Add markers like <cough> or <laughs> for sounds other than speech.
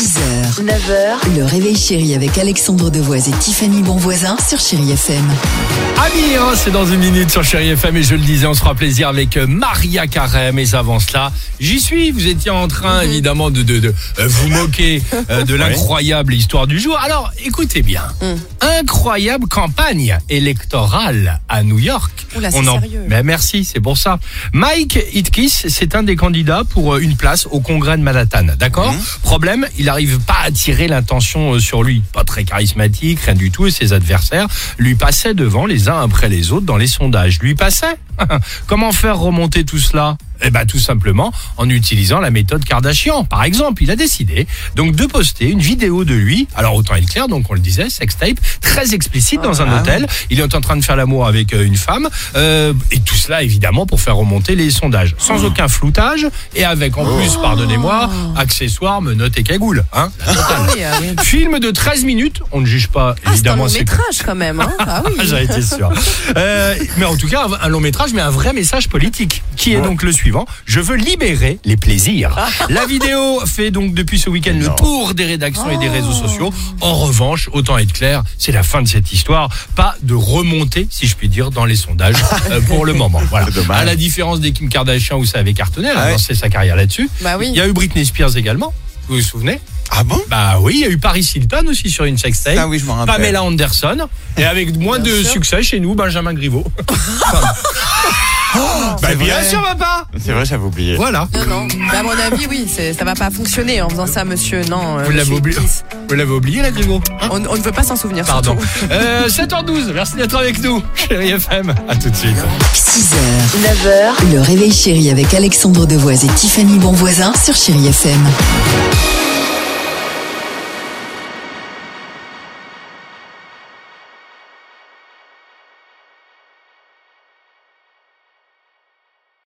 6h, 9h, le réveil chéri avec Alexandre Devoise et Tiffany Bonvoisin sur Chéri FM. Amis, hein, c'est dans une minute sur Chéri FM et je le disais, on se fera plaisir avec euh, Maria Carême. Et avant cela, j'y suis. Vous étiez en train, évidemment, de, de, de, euh, vous <laughs> moquer euh, de l'incroyable histoire du jour. Alors, écoutez bien. Incroyable campagne électorale à New York. Oula, On en- sérieux. Mais merci, c'est pour ça. Mike Itkis, c'est un des candidats pour euh, une place au congrès de Manhattan. D'accord Problème, il n'arrive pas à attirer l'intention euh, sur lui. Pas très charismatique, rien du tout. Et ses adversaires lui passaient devant les uns après les autres dans les sondages. Lui passaient <laughs> Comment faire remonter tout cela? Eh ben tout simplement en utilisant la méthode Kardashian. Par exemple, il a décidé donc de poster une vidéo de lui. Alors autant être clair, donc on le disait, sextape très explicite dans un hôtel. Il est en train de faire l'amour avec euh, une femme euh, et tout cela évidemment pour faire remonter les sondages, sans aucun floutage et avec en plus, pardonnez-moi, accessoires, menottes et cagoules. Hein totale. Oui, ah oui. Film de 13 minutes, on ne juge pas Ah, c'est un évidemment. long métrage quand même. Hein ah oui. <laughs> J'en étais sûr. Euh, mais en tout cas, un long métrage, mais un vrai message politique, qui est donc le suivant. Je veux libérer les plaisirs. <laughs> La vidéo fait donc depuis ce week-end le tour des rédactions et des réseaux sociaux. En revanche, autant être clair, c'est la fin de cette histoire. Pas de remontée, si je puis dire, dans les sondages <laughs> euh, pour le moment. Voilà. À la différence des Kim Kardashian où ça avait cartonné, elle a Ah ouais. lancé sa carrière là-dessus. Bah oui. Il y a eu Britney Spears également. Vous vous souvenez? Ah bon? Bah oui, il y a eu Paris Hilton aussi sur une sextape. Ah oui, je m'en rappelle. Pamela Anderson. Et avec moins Bien de sûr. succès chez nous, Benjamin Griveaux. <laughs> bah bien vrai. sûr, papa C'est vrai, j'avais oublié. Voilà. Non, non. Bah, à mon avis, oui, c'est- ça va pas fonctionner en faisant ça, monsieur. Non. euh, Vous l'avez monsieur oublié, Kiss. vous l'avez oublié, la Griveaux hein On, on ne veut pas s'en souvenir. Pardon. surtout. Euh, 7h12, merci d'être avec nous, chérie FM. À tout de suite. 6h, 9h, le réveil chéri avec Alexandre Devoise et Tiffany Bonvoisin sur Chéri FM.